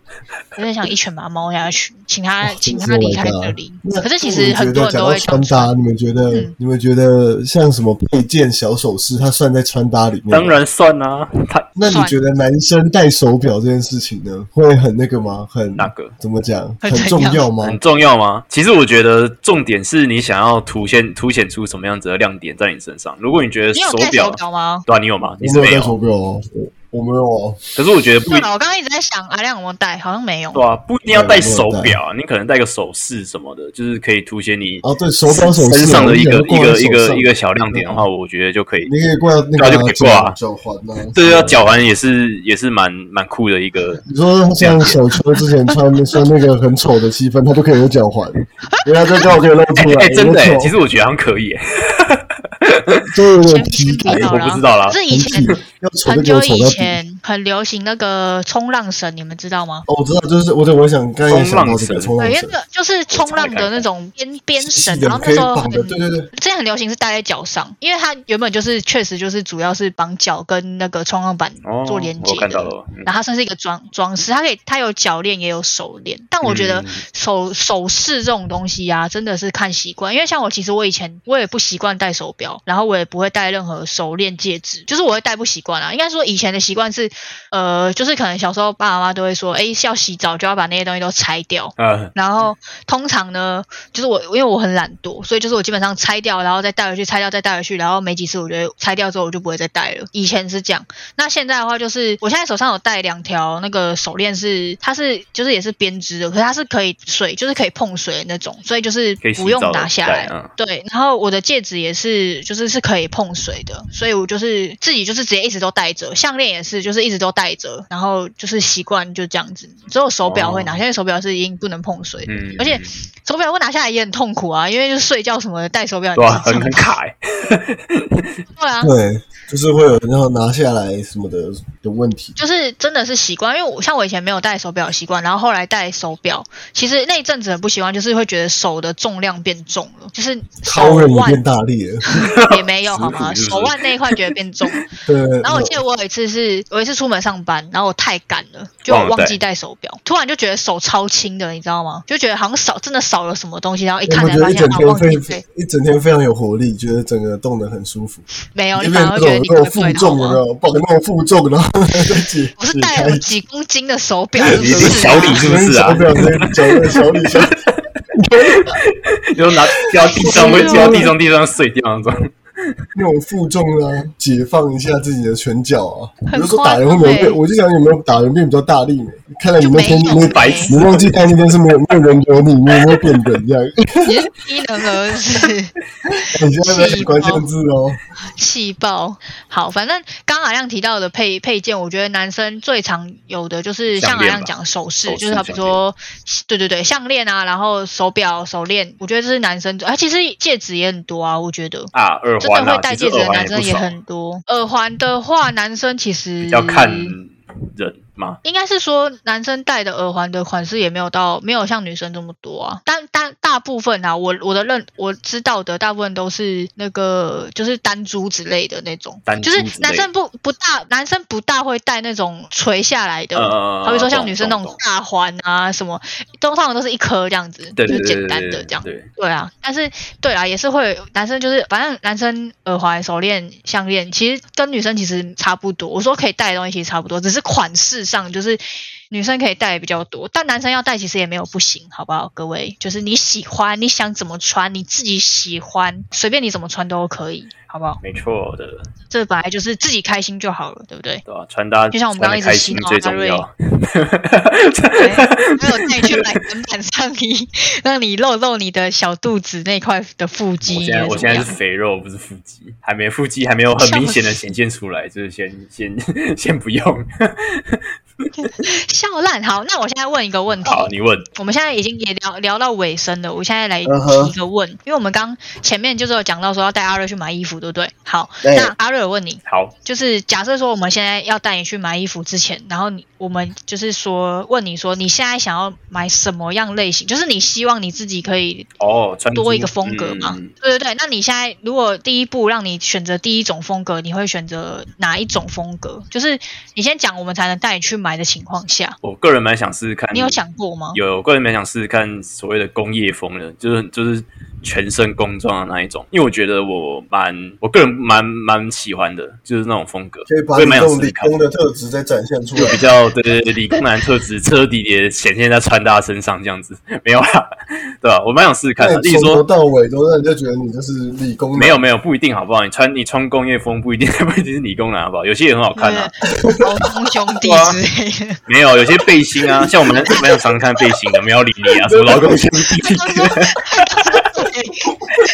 有点想一拳把他猫下去，请他请他离开这里。可是其实很多人都会穿搭，你们觉得、嗯你们觉得像什么配件、小首饰，它算在穿搭里面？当。然算啊，他那你觉得男生戴手表这件事情呢，会很那个吗？很那个怎么讲？很很重要吗？很重要吗？其实我觉得重点是你想要凸显凸显出什么样子的亮点在你身上。如果你觉得手，表吗？对啊，你有吗？你是没戴手，表哦，我我没有哦。可是我觉得不一对了，我刚刚一直在想阿亮有没有戴，好像没有。对啊，不一定要戴手表啊，你可能戴个首饰什么的，就是可以凸显你哦，对，手表首饰身上的一个一个一个一个小亮点的话，我觉得就可以。你可以挂那个啊就个可以挂啊脚环啊。对啊，脚环也是也是蛮蛮酷的一个，你说像小秋之前穿穿那个很丑的七分，他就可以有脚环，因为他这刚好可以露出来。哎、真的、欸，其实我觉得好像可以、欸，就有点先体感，我不知道啦可是以前很久以。前很流行那个冲浪绳，你们知道吗？哦，我知道，就是我我想刚才也想到这个冲浪绳那，个就是冲浪的那种编编绳，然后那时候对对对，之前很流行是戴在脚上，因为它原本就是确实就是主要是绑脚跟那个冲浪板哦，做连接的。我看到了，嗯然后它算是一个装装饰，它可以它有脚链也有手链，但我觉得嗯手首饰这种东西啊，真的是看习惯。因为像我其实我以前我也不习惯戴手表，然后我也不会戴任何手链戒指，就是我会戴不习惯啊。应该说以前的习惯是，呃，就是可能小时候爸爸妈妈都会说，哎，要洗澡就要把那些东西都拆掉，嗯，然后通常呢，就是我因为我很懒惰，所以就是我基本上拆掉，然后再带回去，拆掉再带回去，然后没几次我觉得拆掉之后我就不会再戴了。以前是这样，那现在的话就是我现在手上有戴两条那个手链是，它是就是也是编织的，可是它是可以水就是可以碰水的那种，所以就是不用拿下来。对，然后我的戒指也是就是是可以碰水的，所以我就是自己就是直接一直都戴着，项链也是就是一直都戴着，然后就是习惯就这样子。只有手表会拿，哦现在手表是已经不能碰水的。嗯，而且嗯手表会拿下来也很痛苦啊，因为就是睡觉什么的戴手表对啊，很很很卡、欸，对啊，对，就是会有然后拿下来什么的的问题。就是真的是习惯，因为我像我以前没有戴手表的习惯，然后后来戴手表，其实那一阵子很不习惯，就是会觉得手的重量变重了，就是手超人也腕变大力了，也没有好吗？手腕那一块觉得变重，对。然后我记得我有一次是，我有一次出门上班，然后我太赶了，就忘记带手表，突然就觉得手超轻的，你知道吗？就觉得好像少真的少了什么东西，然后一看才发现啊觉得一整天非忘记带，一整天非常有活力，觉得整个动得很舒服。没有，你反而会觉得你怪怪的好重有吗没有？绑那种负重，然 我是带了几公斤的手 表，是不你是小李是不是啊手表那个脚的小李小就 拿掉地上会掉地上地上碎掉那种。那种负重啊，解放一下自己的拳脚啊。比如说打人会没有变，我就想有没有打人变比较大力呢？看来你那天你没白痴你忘记带那天是没有没有人有你，你有没有变人这样？你是低能儿是 你现在关键字哦。气爆。好，反正刚刚阿亮提到的配配件，我觉得男生最常有的就是像阿项链吧亮讲首饰，就是他比如说，对对对，项链啊，然后手表、手链，我觉得这是男生最，啊，其实戒指也很多啊，我觉得。啊，耳真的环啊，会戴戒指的男生也，很多。耳环的话，男生其实要看人吗？应该是说男生戴的耳环的款式也没有到没有像女生这么多啊，但但大部分啊，我我的认我知道的大部分都是那个就是单珠之类的那种单，珠就是男生不不大男生不大会戴那种垂下来的，呃好比说像女生那种大环啊什么，通常都是一颗这样子，对对就是简单的这样。对，对啊，但是对啊，也是会有男生就是，反正男生耳环、手链、项链，其实跟女生其实差不多。我说可以戴的东西其实差不多，只是款式上就是女生可以戴的比较多，但男生要带其实也没有不行，好不好？各位，就是你喜欢，你想怎么穿，你自己喜欢，随便你怎么穿都可以，好不好？没错的，这本来就是自己开心就好了，对不对？对啊？穿搭就像我们刚刚一直洗脑心最重阿瑞要。没有带你去买短版上衣，让你露露你的小肚子那块的腹肌。我现在我现在是肥肉，不是腹肌，还没腹肌还没有很明显的显现出来，就是先先 先不用。笑烂。好，那我现在问一个问题。好，你问。我们现在已经也聊聊到尾声了，我现在来提一个问，因为我们刚前面就是有讲到说要带阿瑞去买衣服，对不对？好，那阿瑞，我问你，好，就是假设说我们现在要带你去买衣服之前，然后你我们就是说问你说你现在想要买什么样类型，就是你希望你自己可以哦，多一个风格嘛？嗯对对对，那你现在如果第一步让你选择第一种风格，你会选择哪一种风格？就是你先讲，我们才能带你去买的情况下，我个人蛮想试试看。你有想过吗？有，我个人蛮想试试看所谓的工业风的，就是就是全身工装的那一种，因为我觉得我蛮，我个人蛮蛮喜欢的，就是那种风格。可以把这种理工的特质再展现出来就比。较对对对，理工男特质彻底的显现在穿搭身上，这样子 没有啦，对吧？我蛮想试试看的。例如说，从头到尾都让人家觉得你就是理工男没有没有不一定好不好？你穿你穿工业风不一定 不一定是理工男好不好？有些也很好看啊。高中兄弟之类的。没有，有些背心啊，像我们蛮常看背心的，苗里里啊，什么老公兄弟，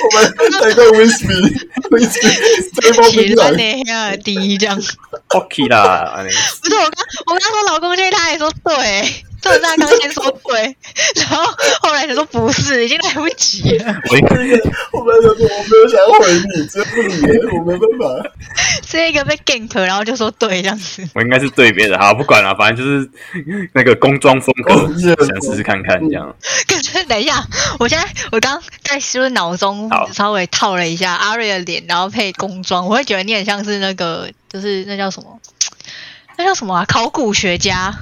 我们带个 whisky，whisky 这包起冰来，来那样低这样，hockey 啦，不是我刚我刚说老公这他也说对，就是他刚先说对，然后后来他说不是，已经来不及了，我我们有我没有想要回你，这不理，我没办法。这一个被 gank，然后就说对这样子。我应该是对别的，好不管了，反正就是那个工装风格想试试看看这样。可是等一下，我现在我刚在是不是脑中稍微套了一下阿瑞的脸，然后配工装，我会觉得你很像是那个，就是那叫什么？那叫什么啊？考古学家，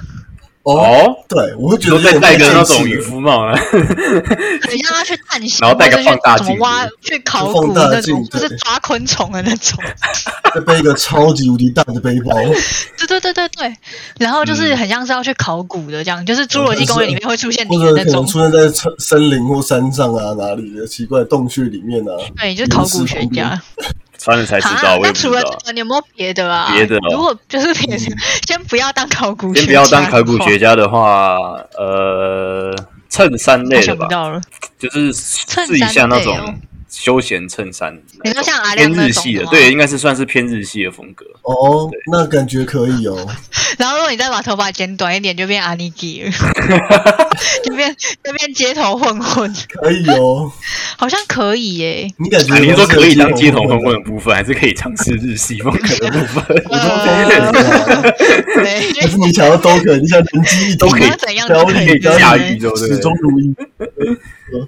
哦，对，我会觉得再戴个那种种渔夫帽啊，很像他去探险，然后戴个或者去放大镜。挖、去考古放大那种，就是抓昆虫的那种。再背一个超级无敌大的背包，对对对对对，然后就是很像是要去考古的这样，就是侏罗纪公园里面会出现的那种，出现在森森林或山上啊，哪里的奇怪洞穴里面啊。对，就是考古学家。穿了才知道，啊，那除了这。个，你有没有别的啊？别的哦如果就是别的，先不要当考古学家，先不要当考古学，家的话，呃，衬衫类的吧，到了。就是试一下那种休闲衬衫，你说像阿偏亮那日系的，对，应该是算是偏日系的风格。哦，那感觉可以哦。然后如果你再把头发剪短一点，就变阿尼基了，就变就变街头混混，可以哦，好像可以耶。你感觉啊，你是说可以当街头混混混的部分，还是可以尝试日系风格的部分？呃，对，但是你想要都可以，你想灵机一动都可以你要怎样飘都可以逸驾驭对不对始终如一。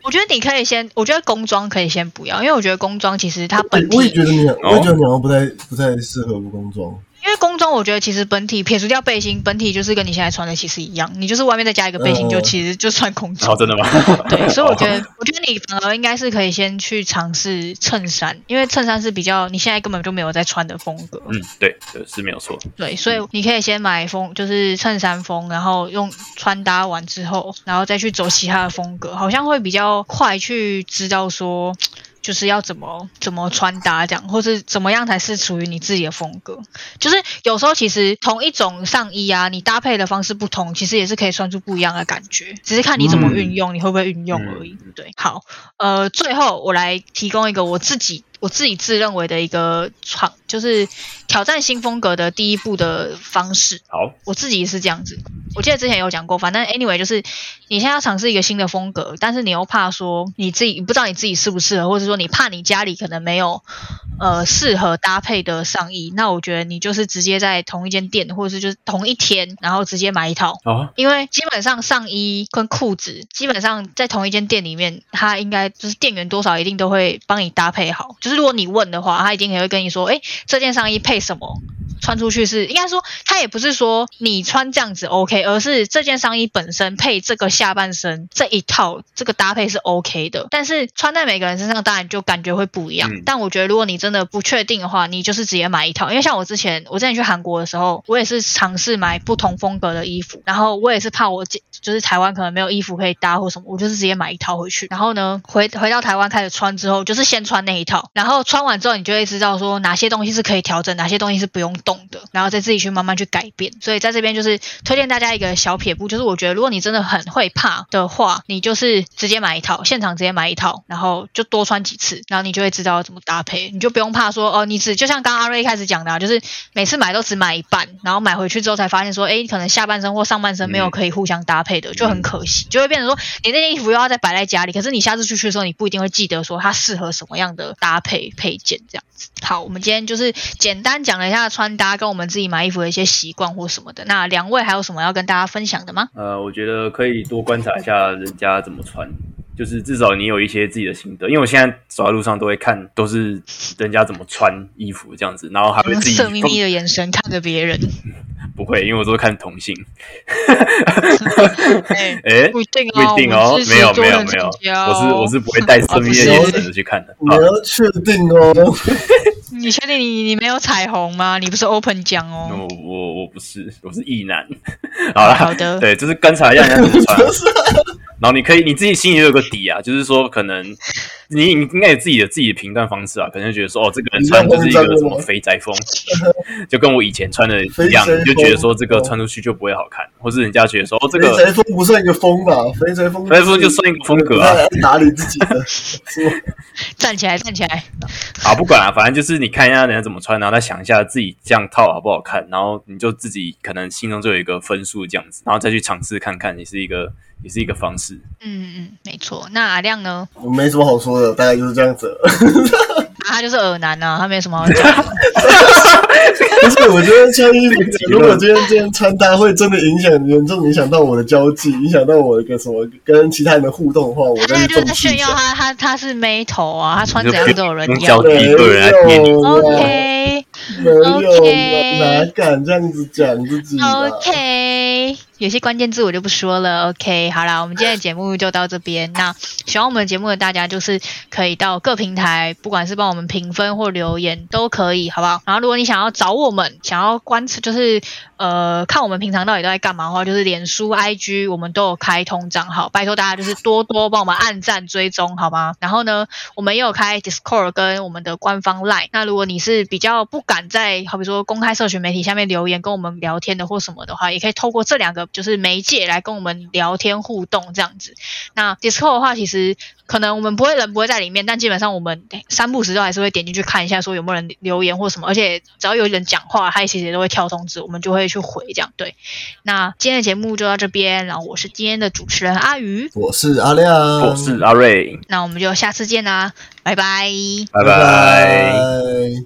我觉得你可以先，我觉得工装可以先不要，因为我觉得工装其实它本体我也觉得你，我也觉得你好像不太不太适合工装。因为工装，我觉得其实本体撇除掉背心，本体就是跟你现在穿的其实一样，你就是外面再加一个背心，嗯就其实就穿工哦，装。真的吗？对，所以我觉得，我觉得你反而应该是可以先去尝试衬衫，因为衬衫是比较你现在根本就没有在穿的风格。嗯，对，对，是没有错。对，所以你可以先买风，就是衬衫风，然后用穿搭完之后，然后再去走其他的风格，好像会比较快去知道说。就是要怎么怎么穿搭这样，或是怎么样才是属于你自己的风格。就是有时候其实同一种上衣啊，你搭配的方式不同，其实也是可以穿出不一样的感觉，只是看你怎么运用，你会不会运用而已。嗯对，好，呃，最后我来提供一个我自己我自己自认为的一个创，就是挑战新风格的第一步的方式。好，我自己是这样子，我记得之前有讲过，反正 anyway 就是你现在要尝试一个新的风格，但是你又怕说你自己不知道你自己适不适合，或者说你怕你家里可能没有呃适合搭配的上衣，那我觉得你就是直接在同一间店，或者是就是同一天，然后直接买一套。哦，因为基本上上衣跟裤子，基本上在同一间店里面，它应该就是店员多少一定都会帮你搭配好。就是如果你问的话，他一定也会跟你说，哎，这件上衣配什么？穿出去是应该说，它也不是说你穿这样子 OK，而是这件上衣本身配这个下半身这一套这个搭配是 OK 的。但是穿在每个人身上，当然就感觉会不一样。嗯但我觉得，如果你真的不确定的话，你就是直接买一套。因为像我之前，我之前去韩国的时候，我也是尝试买不同风格的衣服，然后我也是怕我姐就是台湾可能没有衣服可以搭或什么，我就是直接买一套回去。然后呢，回回到台湾开始穿之后，就是先穿那一套，然后穿完之后，你就会知道说哪些东西是可以调整，哪些东西是不用动的，然后再自己去慢慢去改变。所以在这边就是推荐大家一个小撇步，就是我觉得如果你真的很会怕的话，你就是直接买一套，现场直接买一套，然后就多穿几次，然后你就会知道怎么搭配，你就不用怕说哦，你只就像刚刚阿瑞一开始讲的、啊，就是每次买都只买一半，然后买回去之后才发现说，哎，可能下半身或上半身没有嗯可以互相搭配的，就很可惜，就会变成说你那件衣服又要再摆在家里，可是你下次出去的时候，你不一定会记得说它适合什么样的搭配配件这样子。好，我们今天就是简单讲了一下穿搭跟我们自己买衣服的一些习惯或什么的。那两位还有什么要跟大家分享的吗？呃，我觉得可以多观察一下人家怎么穿，就是至少你有一些自己的心得。因为我现在走在路上都会看，都是人家怎么穿衣服这样子，然后还会用自己 色眯眯的眼神看着别人，不会，因为我都是看同性。哎哎、不一定不一哦，没有没有没有，我是我是不会带色眯的眼神去看的。你啊要确定哦。你确定你你没有彩虹吗？你不是 open 奖哦。我我我不是，我是异男。好了，好的对，就是观察一下人家怎么穿，然后你可以你自己心里有个底啊，就是说可能你你应该有自己的自己的评断方式啊，可能觉得说哦，这个人穿就是一个什么肥宅风，就跟我以前穿的一样，就觉得说这个穿出去就不会好看，或是人家觉得说哦这个肥宅风不算一个风吧？肥宅风，肥宅风就算一个风格啊要打理自己的？站起来，站起来。好，不管啊、反正就是你看一下人家怎么穿，然后再想一下自己这样套好不好看，然后你就自己可能心中就有一个分数这样子，然后再去尝试看看，也是一个也是一个方式。嗯嗯，没错。那阿亮呢？我没什么好说的，大概就是这样子。啊，他就是耳男啊，他没什么好讲的。不是，我觉得穿衣服，如果今天今天穿搭会真的影响严重影响到我的交际，影响到我的一个什么跟其他人的互动的话，我他现在就是在炫。耀他他他是妹头啊，他穿怎样都有人用要交。际 OK 没有哪敢这样子讲自己啊？OK，有些关键字我就不说了。OK，好啦，我们今天的节目就到这边。那喜欢我们节目的大家，就是可以到各平台，不管是帮我们评分或留言都可以，好不好？然后如果你想要找我们，想要观测，就是呃看我们平常到底都在干嘛的话，就是脸书、IG 我们都有开通账号，拜托大家就是多多帮我们按赞追踪，好吗？然后呢，我们也有开 Discord 跟我们的官方 Line。那如果你是比较不敢在好比说公开社群媒体下面留言跟我们聊天的或什么的话，也可以透过这两个就是媒介来跟我们聊天互动这样子。那 Discord 的话，其实可能我们不会人不会在里面，但基本上我们三不时都还是会点进去看一下，说有没有人留言或什么，而且只要有人讲话，他其实也都会跳通知，我们就会去回这样。对，那今天的节目就到这边，然后我是今天的主持人阿鱼，我是阿亮，我是阿瑞，那我们就下次见啦，拜拜。拜拜拜